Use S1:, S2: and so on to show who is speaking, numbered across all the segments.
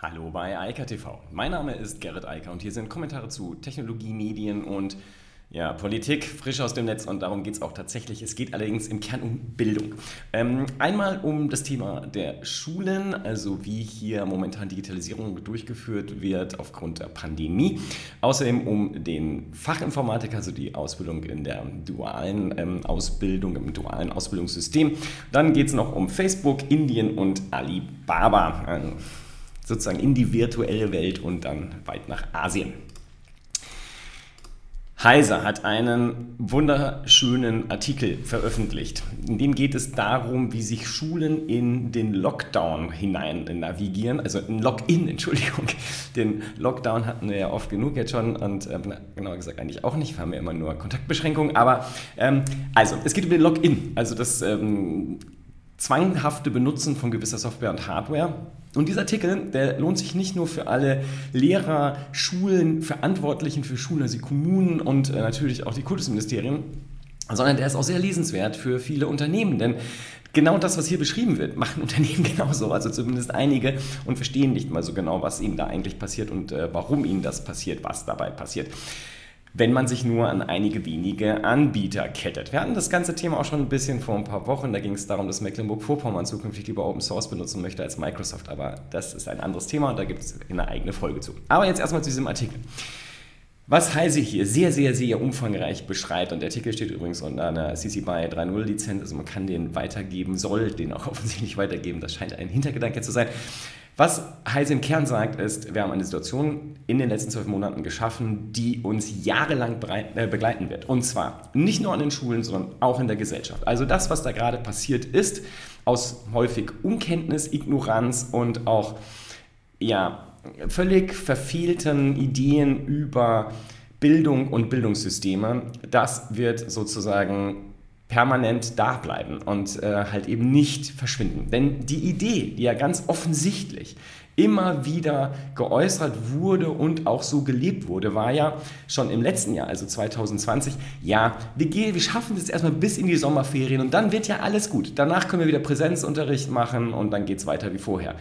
S1: Hallo bei Eika TV. Mein Name ist Gerrit Eiker und hier sind Kommentare zu Technologie, Medien und ja, Politik, frisch aus dem Netz und darum geht es auch tatsächlich. Es geht allerdings im Kern um Bildung. Ähm, einmal um das Thema der Schulen, also wie hier momentan Digitalisierung durchgeführt wird aufgrund der Pandemie. Außerdem um den Fachinformatiker, also die Ausbildung in der dualen ähm, Ausbildung, im dualen Ausbildungssystem. Dann geht es noch um Facebook, Indien und Alibaba. Also sozusagen in die virtuelle Welt und dann weit nach Asien. Heise hat einen wunderschönen Artikel veröffentlicht. In dem geht es darum, wie sich Schulen in den Lockdown hinein navigieren, also in Login, Entschuldigung. Den Lockdown hatten wir ja oft genug jetzt schon und äh, genauer gesagt eigentlich auch nicht, wir haben ja immer nur Kontaktbeschränkungen. Aber ähm, also, es geht um den Login, also das ähm, zwanghafte Benutzen von gewisser Software und Hardware. Und dieser Artikel, der lohnt sich nicht nur für alle Lehrer, Schulen, Verantwortlichen für Schulen, also die Kommunen und äh, natürlich auch die Kultusministerien, sondern der ist auch sehr lesenswert für viele Unternehmen, denn genau das, was hier beschrieben wird, machen Unternehmen genauso, also zumindest einige und verstehen nicht mal so genau, was ihnen da eigentlich passiert und äh, warum ihnen das passiert, was dabei passiert wenn man sich nur an einige wenige Anbieter kettet. Wir hatten das ganze Thema auch schon ein bisschen vor ein paar Wochen. Da ging es darum, dass Mecklenburg-Vorpommern zukünftig lieber Open Source benutzen möchte als Microsoft. Aber das ist ein anderes Thema und da gibt es eine eigene Folge zu. Aber jetzt erstmal zu diesem Artikel. Was Heise hier sehr, sehr, sehr umfangreich beschreibt, und der Artikel steht übrigens unter einer CC BY 3.0 Lizenz, also man kann den weitergeben, soll den auch offensichtlich weitergeben, das scheint ein Hintergedanke zu sein. Was Heise im Kern sagt, ist, wir haben eine Situation in den letzten zwölf Monaten geschaffen, die uns jahrelang äh, begleiten wird. Und zwar nicht nur an den Schulen, sondern auch in der Gesellschaft. Also das, was da gerade passiert ist, aus häufig Unkenntnis, Ignoranz und auch ja, völlig verfehlten Ideen über Bildung und Bildungssysteme, das wird sozusagen permanent da bleiben und äh, halt eben nicht verschwinden. Denn die Idee, die ja ganz offensichtlich immer wieder geäußert wurde und auch so gelebt wurde, war ja schon im letzten Jahr, also 2020, ja, wir, gehen, wir schaffen das erstmal bis in die Sommerferien und dann wird ja alles gut. Danach können wir wieder Präsenzunterricht machen und dann geht es weiter wie vorher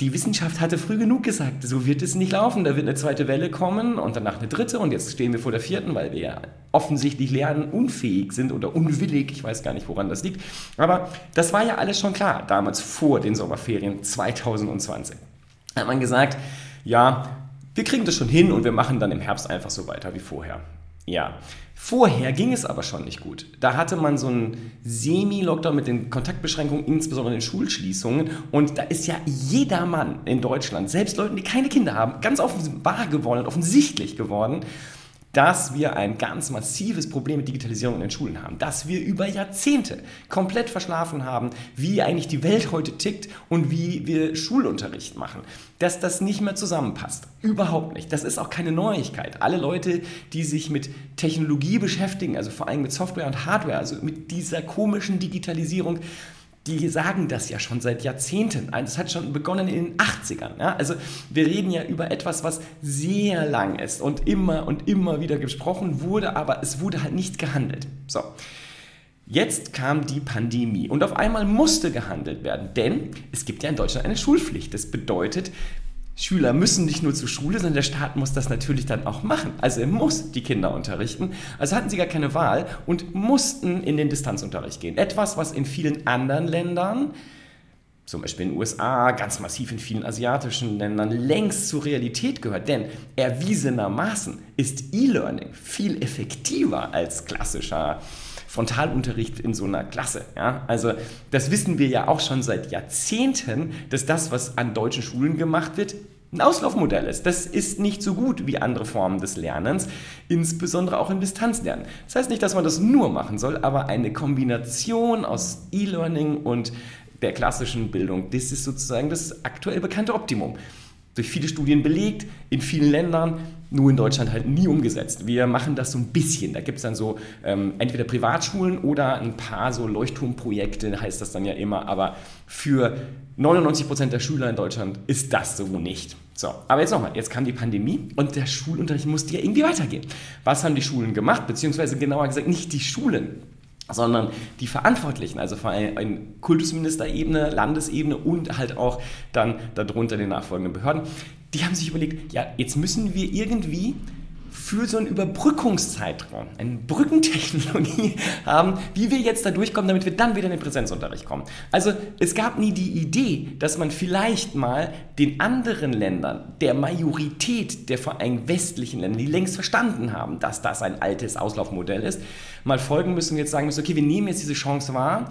S1: die Wissenschaft hatte früh genug gesagt, so wird es nicht laufen. Da wird eine zweite Welle kommen und danach eine dritte und jetzt stehen wir vor der vierten, weil wir ja offensichtlich lernunfähig sind oder unwillig. Ich weiß gar nicht, woran das liegt. Aber das war ja alles schon klar, damals vor den Sommerferien 2020. Da hat man gesagt, ja, wir kriegen das schon hin und wir machen dann im Herbst einfach so weiter wie vorher. Ja, vorher ging es aber schon nicht gut. Da hatte man so einen Semi-Lockdown mit den Kontaktbeschränkungen, insbesondere den Schulschließungen. Und da ist ja jeder Mann in Deutschland, selbst Leute, die keine Kinder haben, ganz offenbar geworden, offensichtlich geworden, dass wir ein ganz massives Problem mit Digitalisierung in den Schulen haben, dass wir über Jahrzehnte komplett verschlafen haben, wie eigentlich die Welt heute tickt und wie wir Schulunterricht machen, dass das nicht mehr zusammenpasst. Überhaupt nicht. Das ist auch keine Neuigkeit. Alle Leute, die sich mit Technologie beschäftigen, also vor allem mit Software und Hardware, also mit dieser komischen Digitalisierung, die sagen das ja schon seit Jahrzehnten. Das hat schon begonnen in den 80ern. Ja? Also wir reden ja über etwas, was sehr lang ist und immer und immer wieder gesprochen wurde, aber es wurde halt nicht gehandelt. So. Jetzt kam die Pandemie und auf einmal musste gehandelt werden, denn es gibt ja in Deutschland eine Schulpflicht. Das bedeutet, Schüler müssen nicht nur zur Schule, sondern der Staat muss das natürlich dann auch machen. Also er muss die Kinder unterrichten. Also hatten sie gar keine Wahl und mussten in den Distanzunterricht gehen. Etwas, was in vielen anderen Ländern, zum Beispiel in den USA, ganz massiv in vielen asiatischen Ländern, längst zur Realität gehört. Denn erwiesenermaßen ist E-Learning viel effektiver als klassischer Frontalunterricht in so einer Klasse. Ja? Also das wissen wir ja auch schon seit Jahrzehnten, dass das, was an deutschen Schulen gemacht wird, ein Auslaufmodell ist. Das ist nicht so gut wie andere Formen des Lernens, insbesondere auch im Distanzlernen. Das heißt nicht, dass man das nur machen soll, aber eine Kombination aus E-Learning und der klassischen Bildung, das ist sozusagen das aktuell bekannte Optimum durch viele Studien belegt, in vielen Ländern, nur in Deutschland halt nie umgesetzt. Wir machen das so ein bisschen. Da gibt es dann so ähm, entweder Privatschulen oder ein paar so Leuchtturmprojekte, heißt das dann ja immer, aber für 99 Prozent der Schüler in Deutschland ist das so nicht. So, aber jetzt nochmal, jetzt kam die Pandemie und der Schulunterricht musste ja irgendwie weitergehen. Was haben die Schulen gemacht, beziehungsweise genauer gesagt nicht die Schulen, sondern die Verantwortlichen, also vor allem Kultusministerebene, Landesebene und halt auch dann darunter den nachfolgenden Behörden, die haben sich überlegt, ja, jetzt müssen wir irgendwie für so einen Überbrückungszeitraum, eine Brückentechnologie haben, wie wir jetzt da durchkommen, damit wir dann wieder in den Präsenzunterricht kommen. Also es gab nie die Idee, dass man vielleicht mal den anderen Ländern, der Majorität der vor allem westlichen Länder, die längst verstanden haben, dass das ein altes Auslaufmodell ist, mal folgen müssen und jetzt sagen müssen, okay, wir nehmen jetzt diese Chance wahr,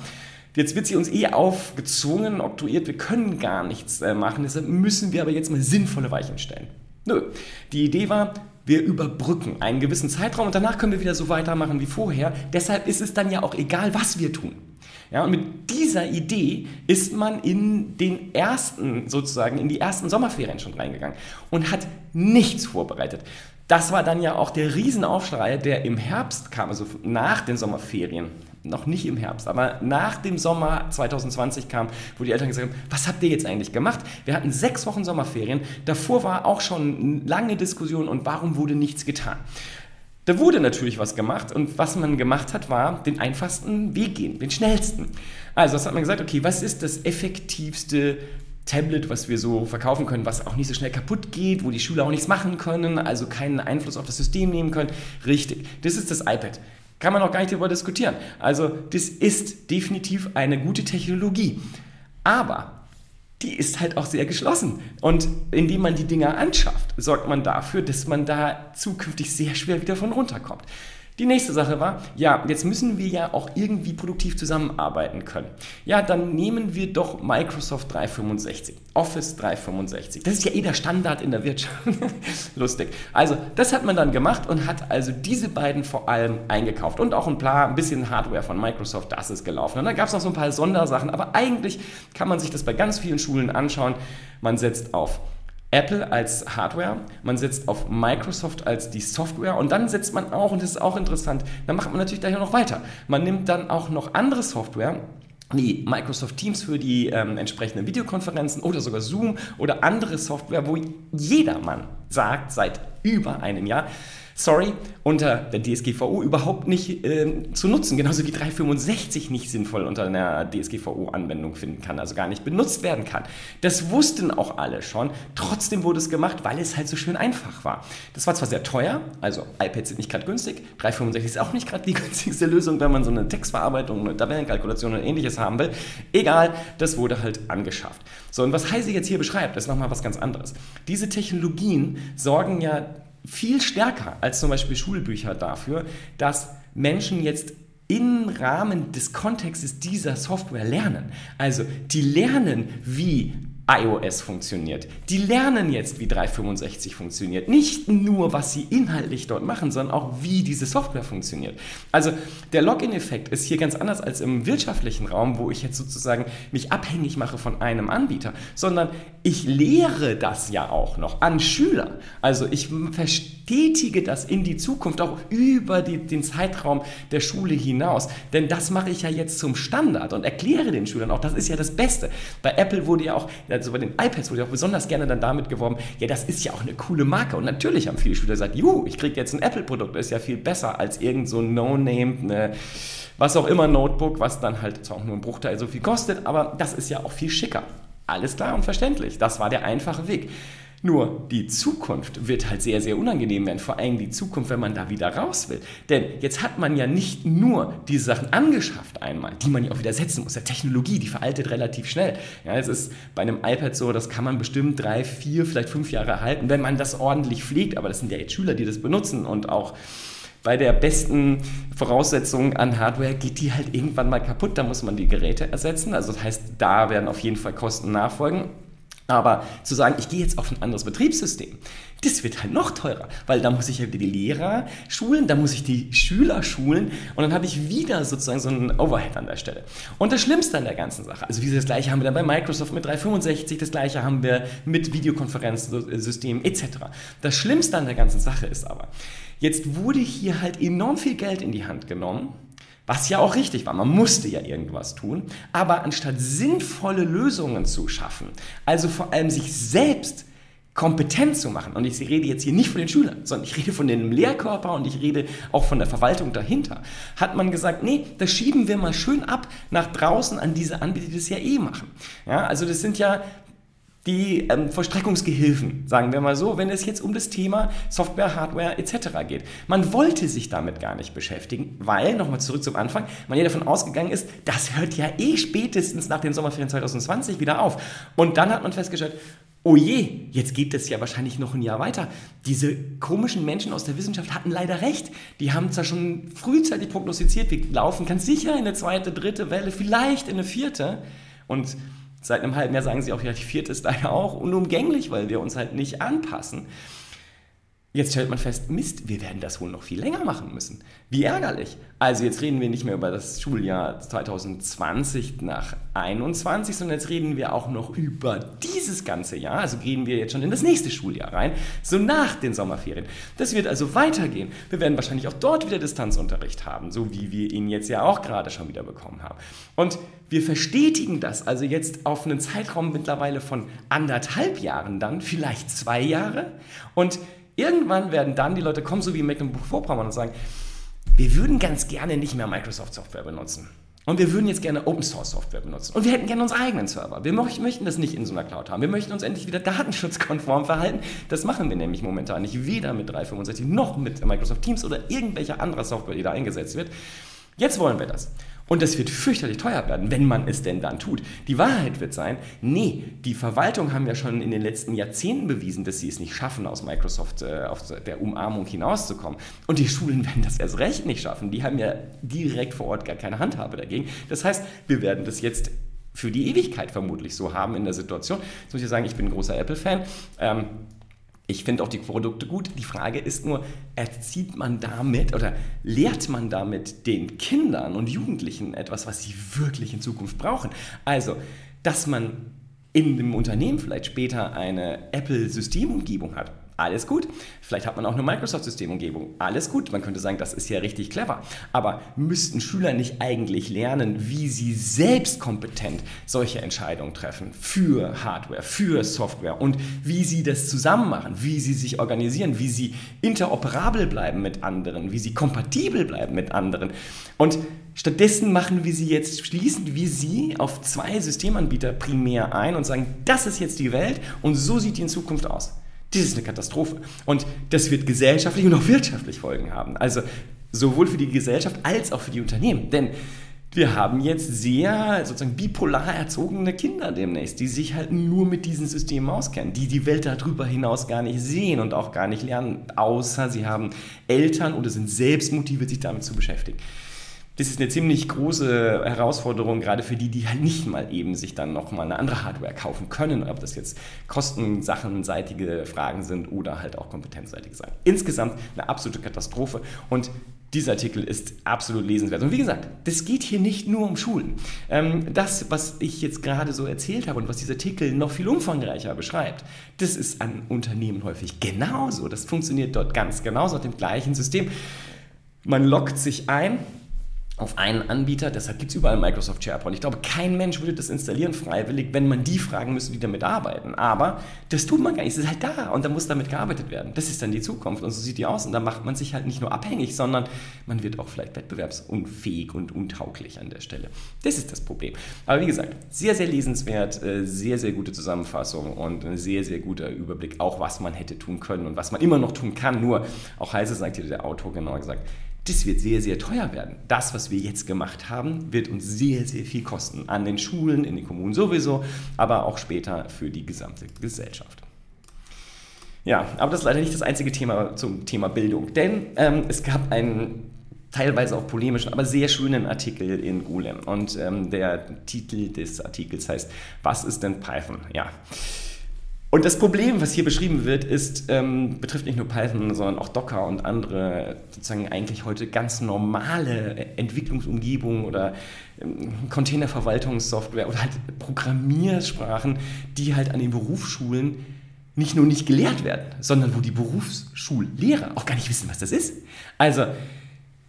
S1: Jetzt wird sie uns eh aufgezwungen, oktroyiert, wir können gar nichts äh, machen, deshalb müssen wir aber jetzt mal sinnvolle Weichen stellen. Nö. Die Idee war, wir überbrücken einen gewissen Zeitraum und danach können wir wieder so weitermachen wie vorher. Deshalb ist es dann ja auch egal, was wir tun. Ja, und mit dieser Idee ist man in den ersten, sozusagen, in die ersten Sommerferien schon reingegangen und hat nichts vorbereitet. Das war dann ja auch der Riesenaufschrei, der im Herbst kam, also nach den Sommerferien noch nicht im Herbst, aber nach dem Sommer 2020 kam, wo die Eltern gesagt haben, was habt ihr jetzt eigentlich gemacht? Wir hatten sechs Wochen Sommerferien, davor war auch schon lange Diskussion und warum wurde nichts getan? Da wurde natürlich was gemacht und was man gemacht hat, war den einfachsten Weg gehen, den schnellsten. Also, das hat man gesagt, okay, was ist das effektivste Tablet, was wir so verkaufen können, was auch nicht so schnell kaputt geht, wo die Schüler auch nichts machen können, also keinen Einfluss auf das System nehmen können. Richtig, das ist das iPad. Kann man auch gar nicht darüber diskutieren. Also das ist definitiv eine gute Technologie. Aber die ist halt auch sehr geschlossen. Und indem man die Dinger anschafft, sorgt man dafür, dass man da zukünftig sehr schwer wieder von runterkommt. Die nächste Sache war, ja, jetzt müssen wir ja auch irgendwie produktiv zusammenarbeiten können. Ja, dann nehmen wir doch Microsoft 365, Office 365. Das ist ja eh der Standard in der Wirtschaft. Lustig. Also, das hat man dann gemacht und hat also diese beiden vor allem eingekauft und auch ein paar, ein bisschen Hardware von Microsoft, das ist gelaufen. Und dann gab es noch so ein paar Sondersachen, aber eigentlich kann man sich das bei ganz vielen Schulen anschauen. Man setzt auf Apple als Hardware, man setzt auf Microsoft als die Software und dann setzt man auch, und das ist auch interessant, dann macht man natürlich gleich noch weiter. Man nimmt dann auch noch andere Software, wie Microsoft Teams für die ähm, entsprechenden Videokonferenzen oder sogar Zoom oder andere Software, wo jedermann sagt seit über einem Jahr, sorry, unter der DSGVO überhaupt nicht äh, zu nutzen, genauso wie 365 nicht sinnvoll unter einer DSGVO-Anwendung finden kann, also gar nicht benutzt werden kann. Das wussten auch alle schon, trotzdem wurde es gemacht, weil es halt so schön einfach war. Das war zwar sehr teuer, also iPads sind nicht gerade günstig, 365 ist auch nicht gerade die günstigste Lösung, wenn man so eine Textverarbeitung, eine Tabellenkalkulation und ähnliches haben will. Egal, das wurde halt angeschafft. So, und was Heise jetzt hier beschreibt, ist nochmal was ganz anderes. Diese Technologien sorgen ja viel stärker als zum Beispiel Schulbücher dafür, dass Menschen jetzt im Rahmen des Kontextes dieser Software lernen. Also die lernen, wie iOS funktioniert. Die lernen jetzt, wie 365 funktioniert. Nicht nur, was sie inhaltlich dort machen, sondern auch, wie diese Software funktioniert. Also der Login-Effekt ist hier ganz anders als im wirtschaftlichen Raum, wo ich jetzt sozusagen mich abhängig mache von einem Anbieter, sondern ich lehre das ja auch noch an Schüler. Also ich verstetige das in die Zukunft, auch über die, den Zeitraum der Schule hinaus. Denn das mache ich ja jetzt zum Standard und erkläre den Schülern auch, das ist ja das Beste. Bei Apple wurde ja auch also bei den iPads wurde auch besonders gerne dann damit geworben, ja, das ist ja auch eine coole Marke. Und natürlich haben viele Schüler gesagt, juhu, ich kriege jetzt ein Apple-Produkt, das ist ja viel besser als irgend so ein No-Name, ne, was auch immer Notebook, was dann halt zwar auch nur ein Bruchteil so viel kostet, aber das ist ja auch viel schicker. Alles klar und verständlich. Das war der einfache Weg. Nur die Zukunft wird halt sehr, sehr unangenehm werden. Vor allem die Zukunft, wenn man da wieder raus will. Denn jetzt hat man ja nicht nur diese Sachen angeschafft einmal, die man ja auch wieder setzen muss. Der Technologie, die veraltet relativ schnell. Ja, es ist bei einem iPad so, das kann man bestimmt drei, vier, vielleicht fünf Jahre erhalten, wenn man das ordentlich pflegt. Aber das sind ja jetzt Schüler, die das benutzen und auch bei der besten Voraussetzung an Hardware geht die halt irgendwann mal kaputt, da muss man die Geräte ersetzen. Also das heißt, da werden auf jeden Fall Kosten nachfolgen. Aber zu sagen, ich gehe jetzt auf ein anderes Betriebssystem, das wird halt noch teurer, weil da muss ich ja wieder die Lehrer schulen, da muss ich die Schüler schulen und dann habe ich wieder sozusagen so einen Overhead an der Stelle. Und das Schlimmste an der ganzen Sache, also wie das gleiche haben wir dann bei Microsoft mit 365, das gleiche haben wir mit Videokonferenzsystemen etc. Das Schlimmste an der ganzen Sache ist aber, jetzt wurde hier halt enorm viel Geld in die Hand genommen was ja auch richtig war, man musste ja irgendwas tun. Aber anstatt sinnvolle Lösungen zu schaffen, also vor allem sich selbst kompetent zu machen. Und ich rede jetzt hier nicht von den Schülern, sondern ich rede von dem Lehrkörper und ich rede auch von der Verwaltung dahinter. Hat man gesagt, nee, das schieben wir mal schön ab nach draußen an diese Anbieter, die das ja eh machen. Ja, also das sind ja die ähm, Vollstreckungsgehilfen, sagen wir mal so, wenn es jetzt um das Thema Software, Hardware etc. geht. Man wollte sich damit gar nicht beschäftigen, weil, nochmal zurück zum Anfang, man ja davon ausgegangen ist, das hört ja eh spätestens nach den Sommerferien 2020 wieder auf. Und dann hat man festgestellt, oh je, jetzt geht es ja wahrscheinlich noch ein Jahr weiter. Diese komischen Menschen aus der Wissenschaft hatten leider recht. Die haben zwar schon frühzeitig prognostiziert, wir laufen ganz sicher in eine zweite, dritte Welle, vielleicht in eine vierte. Und Seit einem halben Jahr sagen sie auch, ja, die vierte ist leider auch unumgänglich, weil wir uns halt nicht anpassen. Jetzt stellt man fest, Mist, wir werden das wohl noch viel länger machen müssen. Wie ärgerlich. Also jetzt reden wir nicht mehr über das Schuljahr 2020 nach 21, sondern jetzt reden wir auch noch über dieses ganze Jahr. Also gehen wir jetzt schon in das nächste Schuljahr rein, so nach den Sommerferien. Das wird also weitergehen. Wir werden wahrscheinlich auch dort wieder Distanzunterricht haben, so wie wir ihn jetzt ja auch gerade schon wieder bekommen haben. Und wir verstetigen das also jetzt auf einen Zeitraum mittlerweile von anderthalb Jahren dann, vielleicht zwei Jahre. Und Irgendwann werden dann die Leute kommen, so wie Mecklenburg-Vorpommern, und sagen, wir würden ganz gerne nicht mehr Microsoft-Software benutzen. Und wir würden jetzt gerne Open Source Software benutzen. Und wir hätten gerne unseren eigenen Server. Wir möchten das nicht in so einer Cloud haben. Wir möchten uns endlich wieder datenschutzkonform verhalten. Das machen wir nämlich momentan nicht. Weder mit 365 noch mit Microsoft Teams oder irgendwelcher anderer Software, die da eingesetzt wird. Jetzt wollen wir das. Und das wird fürchterlich teuer werden, wenn man es denn dann tut. Die Wahrheit wird sein, nee, die Verwaltung haben ja schon in den letzten Jahrzehnten bewiesen, dass sie es nicht schaffen, aus Microsoft äh, auf der Umarmung hinauszukommen. Und die Schulen werden das erst recht nicht schaffen. Die haben ja direkt vor Ort gar keine Handhabe dagegen. Das heißt, wir werden das jetzt für die Ewigkeit vermutlich so haben in der Situation. Jetzt muss ich sagen, ich bin ein großer Apple-Fan. Ähm, ich finde auch die Produkte gut. Die Frage ist nur, erzieht man damit oder lehrt man damit den Kindern und Jugendlichen etwas, was sie wirklich in Zukunft brauchen? Also, dass man in dem Unternehmen vielleicht später eine Apple-Systemumgebung hat alles gut. Vielleicht hat man auch eine Microsoft-Systemumgebung. Alles gut. Man könnte sagen, das ist ja richtig clever. Aber müssten Schüler nicht eigentlich lernen, wie sie selbst kompetent solche Entscheidungen treffen für Hardware, für Software und wie sie das zusammen machen, wie sie sich organisieren, wie sie interoperabel bleiben mit anderen, wie sie kompatibel bleiben mit anderen. Und Stattdessen machen wir sie jetzt, schließen wir sie auf zwei Systemanbieter primär ein und sagen, das ist jetzt die Welt und so sieht die in Zukunft aus. Das ist eine Katastrophe. Und das wird gesellschaftlich und auch wirtschaftlich Folgen haben. Also sowohl für die Gesellschaft als auch für die Unternehmen. Denn wir haben jetzt sehr sozusagen bipolar erzogene Kinder demnächst, die sich halt nur mit diesen Systemen auskennen, die die Welt darüber hinaus gar nicht sehen und auch gar nicht lernen, außer sie haben Eltern oder sind selbst motiviert, sich damit zu beschäftigen das ist eine ziemlich große Herausforderung, gerade für die, die halt nicht mal eben sich dann nochmal eine andere Hardware kaufen können, ob das jetzt kostensachenseitige Fragen sind oder halt auch kompetenzseitige Sachen. Insgesamt eine absolute Katastrophe und dieser Artikel ist absolut lesenswert. Und wie gesagt, das geht hier nicht nur um Schulen. Ähm, das, was ich jetzt gerade so erzählt habe und was dieser Artikel noch viel umfangreicher beschreibt, das ist an Unternehmen häufig genauso. Das funktioniert dort ganz genauso, nach dem gleichen System. Man lockt sich ein, auf einen Anbieter, deshalb gibt es überall Microsoft SharePoint. Ich glaube, kein Mensch würde das installieren freiwillig, wenn man die fragen müsste, die damit arbeiten. Aber das tut man gar nicht, es ist halt da und da muss damit gearbeitet werden. Das ist dann die Zukunft und so sieht die aus und da macht man sich halt nicht nur abhängig, sondern man wird auch vielleicht wettbewerbsunfähig und untauglich an der Stelle. Das ist das Problem. Aber wie gesagt, sehr, sehr lesenswert, äh, sehr, sehr gute Zusammenfassung und ein sehr, sehr guter Überblick, auch was man hätte tun können und was man immer noch tun kann. Nur, auch heiße sagt hier der Autor genauer gesagt, das wird sehr, sehr teuer werden. Das, was wir jetzt gemacht haben, wird uns sehr, sehr viel kosten. An den Schulen, in den Kommunen sowieso, aber auch später für die gesamte Gesellschaft. Ja, aber das ist leider nicht das einzige Thema zum Thema Bildung, denn ähm, es gab einen teilweise auch polemischen, aber sehr schönen Artikel in Golem. Und ähm, der Titel des Artikels heißt, was ist denn Python? Ja. Und das Problem, was hier beschrieben wird, ist, ähm, betrifft nicht nur Python, sondern auch Docker und andere sozusagen eigentlich heute ganz normale Entwicklungsumgebungen oder ähm, Containerverwaltungssoftware oder halt Programmiersprachen, die halt an den Berufsschulen nicht nur nicht gelehrt werden, sondern wo die Berufsschullehrer auch gar nicht wissen, was das ist. Also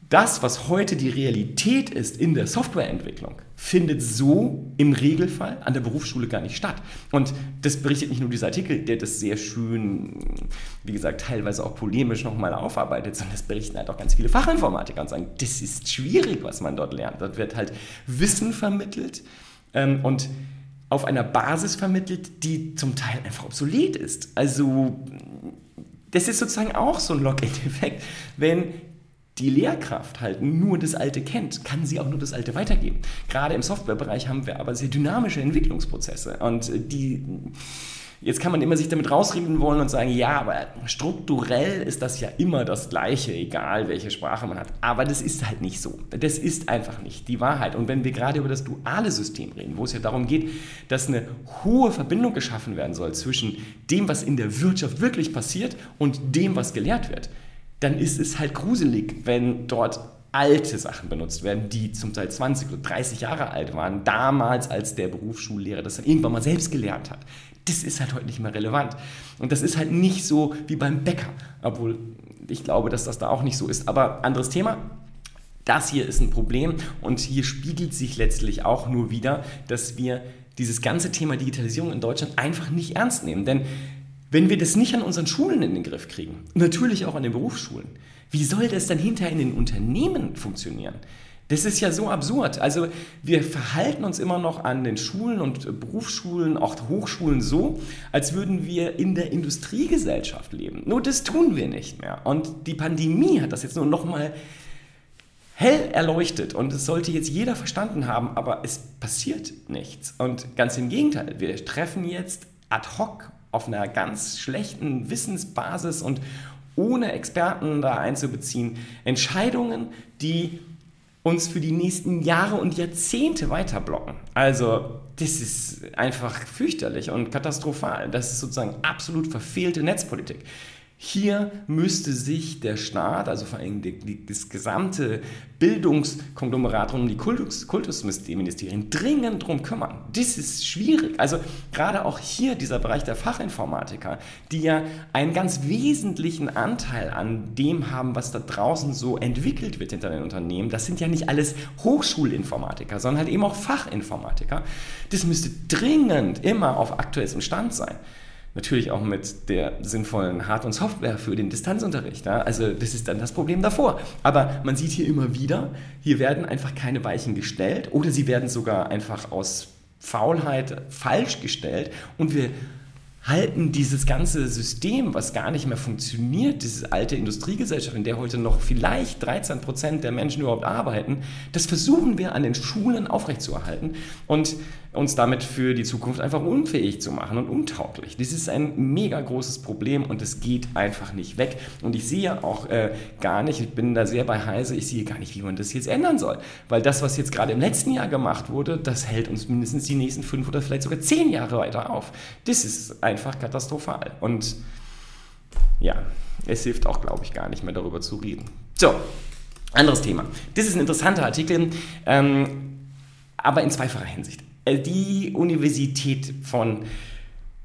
S1: das, was heute die Realität ist in der Softwareentwicklung, findet so im Regelfall an der Berufsschule gar nicht statt. Und das berichtet nicht nur dieser Artikel, der das sehr schön, wie gesagt, teilweise auch polemisch nochmal aufarbeitet, sondern das berichten halt auch ganz viele Fachinformatiker und sagen, das ist schwierig, was man dort lernt. Dort wird halt Wissen vermittelt ähm, und auf einer Basis vermittelt, die zum Teil einfach obsolet ist. Also das ist sozusagen auch so ein Login-Effekt, wenn die Lehrkraft halt nur das Alte kennt, kann sie auch nur das Alte weitergeben. Gerade im Softwarebereich haben wir aber sehr dynamische Entwicklungsprozesse und die Jetzt kann man immer sich damit rausreden wollen und sagen, ja, aber strukturell ist das ja immer das Gleiche, egal welche Sprache man hat. Aber das ist halt nicht so. Das ist einfach nicht die Wahrheit. Und wenn wir gerade über das duale System reden, wo es ja darum geht, dass eine hohe Verbindung geschaffen werden soll zwischen dem, was in der Wirtschaft wirklich passiert und dem, was gelehrt wird, dann ist es halt gruselig, wenn dort alte Sachen benutzt werden, die zum Teil 20 oder 30 Jahre alt waren, damals als der Berufsschullehrer das dann irgendwann mal selbst gelernt hat. Das ist halt heute nicht mehr relevant. Und das ist halt nicht so wie beim Bäcker, obwohl ich glaube, dass das da auch nicht so ist. Aber anderes Thema. Das hier ist ein Problem und hier spiegelt sich letztlich auch nur wieder, dass wir dieses ganze Thema Digitalisierung in Deutschland einfach nicht ernst nehmen. Denn wenn wir das nicht an unseren Schulen in den Griff kriegen, natürlich auch an den Berufsschulen, wie soll das dann hinterher in den Unternehmen funktionieren? Das ist ja so absurd. Also wir verhalten uns immer noch an den Schulen und Berufsschulen, auch Hochschulen so, als würden wir in der Industriegesellschaft leben. Nur das tun wir nicht mehr. Und die Pandemie hat das jetzt nur noch mal hell erleuchtet und es sollte jetzt jeder verstanden haben, aber es passiert nichts. Und ganz im Gegenteil, wir treffen jetzt ad hoc auf einer ganz schlechten Wissensbasis und ohne Experten da einzubeziehen, Entscheidungen, die uns für die nächsten Jahre und Jahrzehnte weiterblocken. Also das ist einfach fürchterlich und katastrophal. Das ist sozusagen absolut verfehlte Netzpolitik. Hier müsste sich der Staat, also vor allem das gesamte Bildungskonglomerat und die Kultus, Kultusministerien dringend darum kümmern. Das ist schwierig. Also gerade auch hier dieser Bereich der Fachinformatiker, die ja einen ganz wesentlichen Anteil an dem haben, was da draußen so entwickelt wird hinter den Unternehmen. Das sind ja nicht alles Hochschulinformatiker, sondern halt eben auch Fachinformatiker. Das müsste dringend immer auf aktuellstem Stand sein. Natürlich auch mit der sinnvollen Hard- und Software für den Distanzunterricht. Ja? Also das ist dann das Problem davor. Aber man sieht hier immer wieder, hier werden einfach keine Weichen gestellt oder sie werden sogar einfach aus Faulheit falsch gestellt und wir halten dieses ganze System, was gar nicht mehr funktioniert, diese alte Industriegesellschaft, in der heute noch vielleicht 13 Prozent der Menschen überhaupt arbeiten, das versuchen wir an den Schulen aufrechtzuerhalten und uns damit für die Zukunft einfach unfähig zu machen und untauglich. Das ist ein mega großes Problem und es geht einfach nicht weg. Und ich sehe auch äh, gar nicht, ich bin da sehr bei Heise, ich sehe gar nicht, wie man das jetzt ändern soll. Weil das, was jetzt gerade im letzten Jahr gemacht wurde, das hält uns mindestens die nächsten fünf oder vielleicht sogar zehn Jahre weiter auf. Das ist einfach katastrophal. Und ja, es hilft auch, glaube ich, gar nicht mehr darüber zu reden. So, anderes Thema. Das ist ein interessanter Artikel, ähm, aber in zweifacher Hinsicht. Äh, die Universität von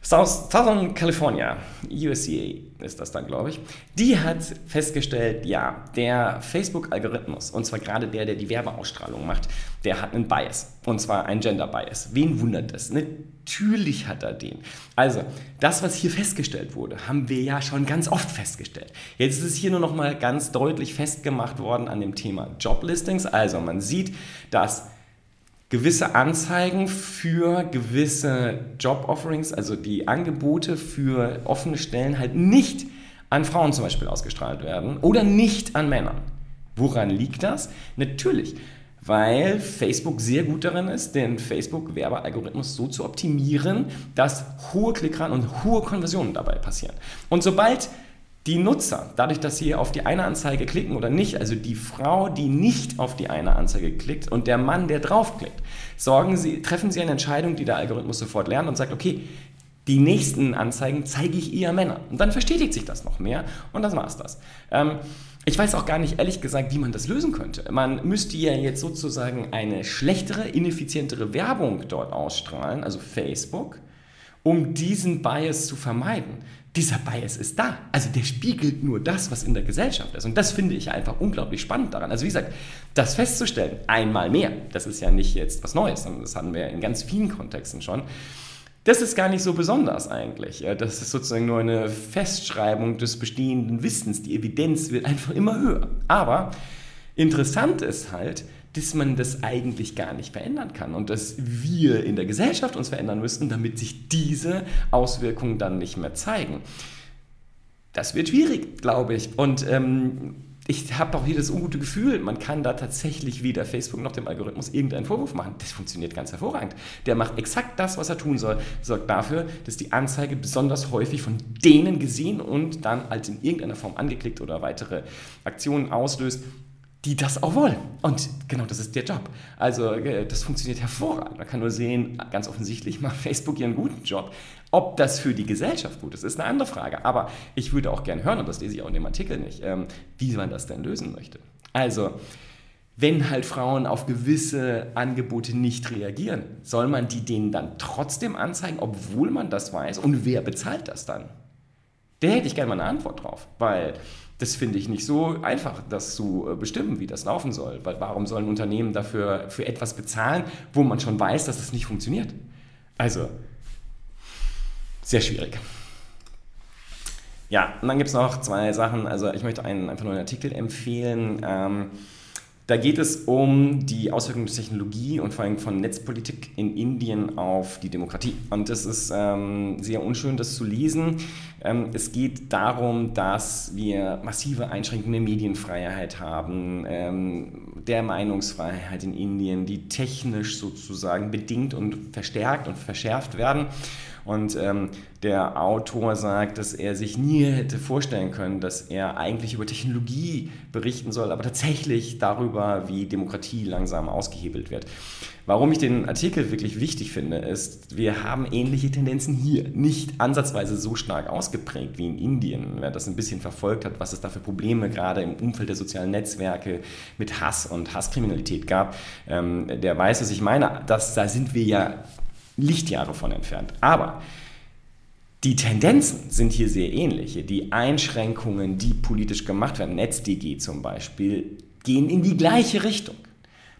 S1: Southern California, USCA ist das dann, glaube ich, die hat festgestellt, ja, der Facebook-Algorithmus, und zwar gerade der, der die Werbeausstrahlung macht, der hat einen Bias, und zwar einen Gender-Bias. Wen wundert das? Natürlich hat er den. Also, das, was hier festgestellt wurde, haben wir ja schon ganz oft festgestellt. Jetzt ist es hier nur noch mal ganz deutlich festgemacht worden an dem Thema Joblistings. Also, man sieht, dass gewisse Anzeigen für gewisse Job-Offerings, also die Angebote für offene Stellen halt nicht an Frauen zum Beispiel ausgestrahlt werden oder nicht an Männern. Woran liegt das? Natürlich, weil Facebook sehr gut darin ist, den Facebook-Werbealgorithmus so zu optimieren, dass hohe Klickrate und hohe Konversionen dabei passieren. Und sobald die Nutzer, dadurch, dass sie auf die eine Anzeige klicken oder nicht, also die Frau, die nicht auf die eine Anzeige klickt und der Mann, der draufklickt, sorgen sie, treffen sie eine Entscheidung, die der Algorithmus sofort lernt und sagt, okay, die nächsten Anzeigen zeige ich eher Männer. Und dann verstetigt sich das noch mehr und das war's das. Ähm, ich weiß auch gar nicht, ehrlich gesagt, wie man das lösen könnte. Man müsste ja jetzt sozusagen eine schlechtere, ineffizientere Werbung dort ausstrahlen, also Facebook um diesen Bias zu vermeiden. Dieser Bias ist da. Also der spiegelt nur das, was in der Gesellschaft ist. Und das finde ich einfach unglaublich spannend daran. Also wie gesagt, das festzustellen, einmal mehr, das ist ja nicht jetzt was Neues, sondern das hatten wir in ganz vielen Kontexten schon. Das ist gar nicht so besonders eigentlich. Das ist sozusagen nur eine Festschreibung des bestehenden Wissens. Die Evidenz wird einfach immer höher. Aber interessant ist halt, dass man das eigentlich gar nicht verändern kann und dass wir in der Gesellschaft uns verändern müssten, damit sich diese Auswirkungen dann nicht mehr zeigen. Das wird schwierig, glaube ich. Und ähm, ich habe auch hier das ungute Gefühl, man kann da tatsächlich weder Facebook noch dem Algorithmus irgendeinen Vorwurf machen. Das funktioniert ganz hervorragend. Der macht exakt das, was er tun soll, sorgt dafür, dass die Anzeige besonders häufig von denen gesehen und dann als in irgendeiner Form angeklickt oder weitere Aktionen auslöst, die das auch wollen. Und genau das ist der Job. Also äh, das funktioniert hervorragend. Man kann nur sehen, ganz offensichtlich macht Facebook ihren guten Job. Ob das für die Gesellschaft gut ist, ist eine andere Frage. Aber ich würde auch gerne hören, und das lese ich auch in dem Artikel nicht, ähm, wie man das denn lösen möchte. Also, wenn halt Frauen auf gewisse Angebote nicht reagieren, soll man die denen dann trotzdem anzeigen, obwohl man das weiß? Und wer bezahlt das dann? Da hätte ich gerne mal eine Antwort drauf, weil das finde ich nicht so einfach, das zu äh, bestimmen, wie das laufen soll. Weil warum sollen Unternehmen dafür für etwas bezahlen, wo man schon weiß, dass es nicht funktioniert? Also, sehr schwierig. Ja, und dann gibt es noch zwei Sachen. Also ich möchte einen, einfach nur einen Artikel empfehlen. Ähm, da geht es um die Auswirkungen der Technologie und vor allem von Netzpolitik in Indien auf die Demokratie. Und es ist ähm, sehr unschön, das zu lesen. Ähm, es geht darum, dass wir massive Einschränkungen der Medienfreiheit haben, ähm, der Meinungsfreiheit in Indien, die technisch sozusagen bedingt und verstärkt und verschärft werden. Und ähm, der Autor sagt, dass er sich nie hätte vorstellen können, dass er eigentlich über Technologie berichten soll, aber tatsächlich darüber, wie Demokratie langsam ausgehebelt wird. Warum ich den Artikel wirklich wichtig finde, ist, wir haben ähnliche Tendenzen hier. Nicht ansatzweise so stark ausgeprägt wie in Indien. Wer das ein bisschen verfolgt hat, was es da für Probleme gerade im Umfeld der sozialen Netzwerke mit Hass und Hasskriminalität gab, ähm, der weiß, was ich meine. Das, da sind wir ja Lichtjahre von entfernt. Aber die Tendenzen sind hier sehr ähnlich. Die Einschränkungen, die politisch gemacht werden, NetzDG zum Beispiel, gehen in die gleiche Richtung.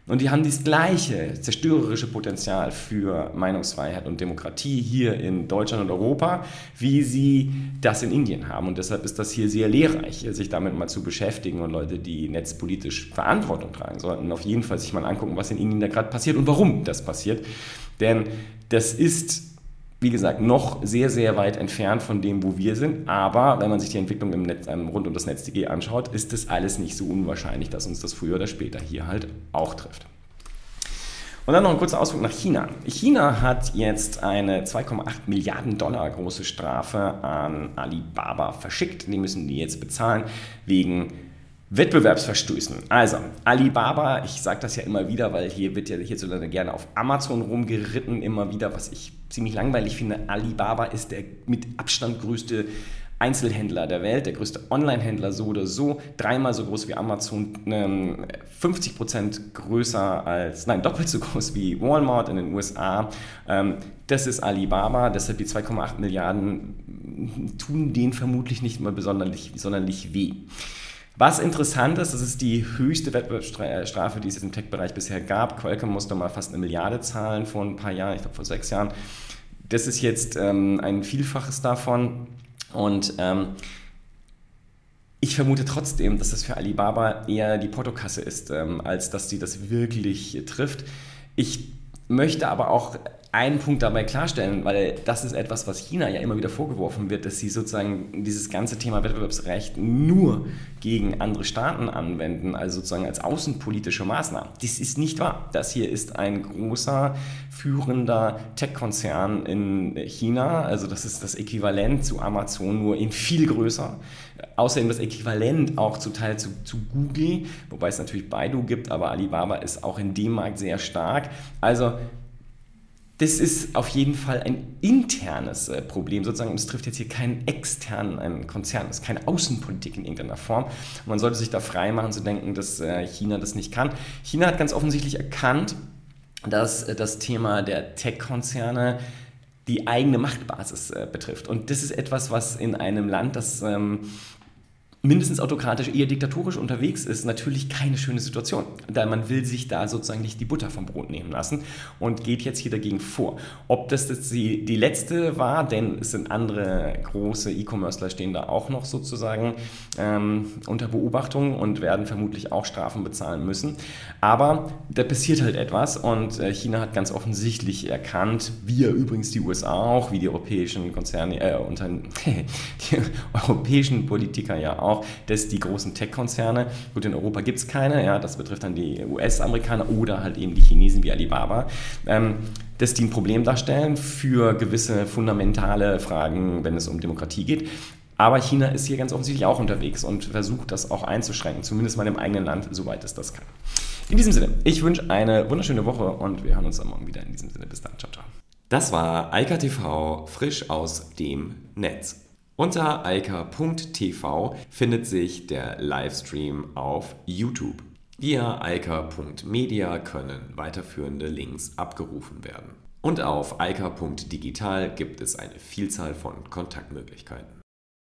S1: Und die haben das gleiche zerstörerische Potenzial für Meinungsfreiheit und Demokratie hier in Deutschland und Europa, wie sie das in Indien haben. Und deshalb ist das hier sehr lehrreich, sich damit mal zu beschäftigen. Und Leute, die netzpolitisch Verantwortung tragen, sollten auf jeden Fall sich mal angucken, was in Indien da gerade passiert und warum das passiert. Denn das ist wie gesagt, noch sehr, sehr weit entfernt von dem, wo wir sind. Aber wenn man sich die Entwicklung im Netz, ähm, rund um das NetzDG anschaut, ist das alles nicht so unwahrscheinlich, dass uns das früher oder später hier halt auch trifft. Und dann noch ein kurzer Ausflug nach China. China hat jetzt eine 2,8 Milliarden Dollar große Strafe an Alibaba verschickt. Die müssen die jetzt bezahlen wegen Wettbewerbsverstößen. Also, Alibaba, ich sage das ja immer wieder, weil hier wird ja hierzulande gerne auf Amazon rumgeritten, immer wieder, was ich ziemlich langweilig finde. Alibaba ist der mit Abstand größte Einzelhändler der Welt, der größte Online-Händler so oder so, dreimal so groß wie Amazon, 50 ähm, Prozent größer als, nein, doppelt so groß wie Walmart in den USA. Ähm, das ist Alibaba, deshalb die 2,8 Milliarden tun denen vermutlich nicht mal besonders sonderlich weh. Was interessant ist, das ist die höchste Wettbewerbsstrafe, die es im Tech-Bereich bisher gab. Qualcomm musste mal fast eine Milliarde zahlen vor ein paar Jahren, ich glaube vor sechs Jahren. Das ist jetzt ähm, ein Vielfaches davon. Und ähm, ich vermute trotzdem, dass das für Alibaba eher die Portokasse ist, ähm, als dass sie das wirklich trifft. Ich möchte aber auch einen Punkt dabei klarstellen, weil das ist etwas, was China ja immer wieder vorgeworfen wird, dass sie sozusagen dieses ganze Thema Wettbewerbsrecht nur gegen andere Staaten anwenden, also sozusagen als außenpolitische Maßnahme. Das ist nicht wahr. Das hier ist ein großer, führender Tech-Konzern in China, also das ist das Äquivalent zu Amazon, nur in viel größer. Außerdem das Äquivalent auch zu Teil zu, zu Google, wobei es natürlich Baidu gibt, aber Alibaba ist auch in dem Markt sehr stark. Also das ist auf jeden Fall ein internes äh, Problem, sozusagen. Es trifft jetzt hier keinen externen Konzern, es ist keine Außenpolitik in irgendeiner Form. man sollte sich da frei machen zu denken, dass äh, China das nicht kann. China hat ganz offensichtlich erkannt, dass äh, das Thema der Tech-Konzerne die eigene Machtbasis betrifft. Und das ist etwas, was in einem Land, das ähm, mindestens autokratisch, eher diktatorisch unterwegs ist, natürlich keine schöne Situation. Da man will sich da sozusagen nicht die Butter vom Brot nehmen lassen und geht jetzt hier dagegen vor. Ob das jetzt die, die letzte war, denn es sind andere große E-Commercer stehen da auch noch sozusagen ähm, unter Beobachtung und werden vermutlich auch Strafen bezahlen müssen. Aber da passiert halt etwas und äh, China hat ganz offensichtlich erkannt, ja übrigens die USA auch, wie die europäischen Konzerne, äh, unter, die europäischen Politiker ja auch, auch, dass die großen Tech-Konzerne, gut, in Europa gibt es keine, ja, das betrifft dann die US-Amerikaner oder halt eben die Chinesen wie Alibaba, ähm, dass die ein Problem darstellen für gewisse fundamentale Fragen, wenn es um Demokratie geht. Aber China ist hier ganz offensichtlich auch unterwegs und versucht das auch einzuschränken, zumindest mal im eigenen Land, soweit es das kann. In diesem Sinne, ich wünsche eine wunderschöne Woche und wir hören uns dann morgen wieder. In diesem Sinne, bis dann. Ciao, ciao.
S2: Das war Eika TV frisch aus dem Netz. Unter eika.tv findet sich der Livestream auf YouTube. Via eika.media können weiterführende Links abgerufen werden. Und auf eika.digital gibt es eine Vielzahl von Kontaktmöglichkeiten.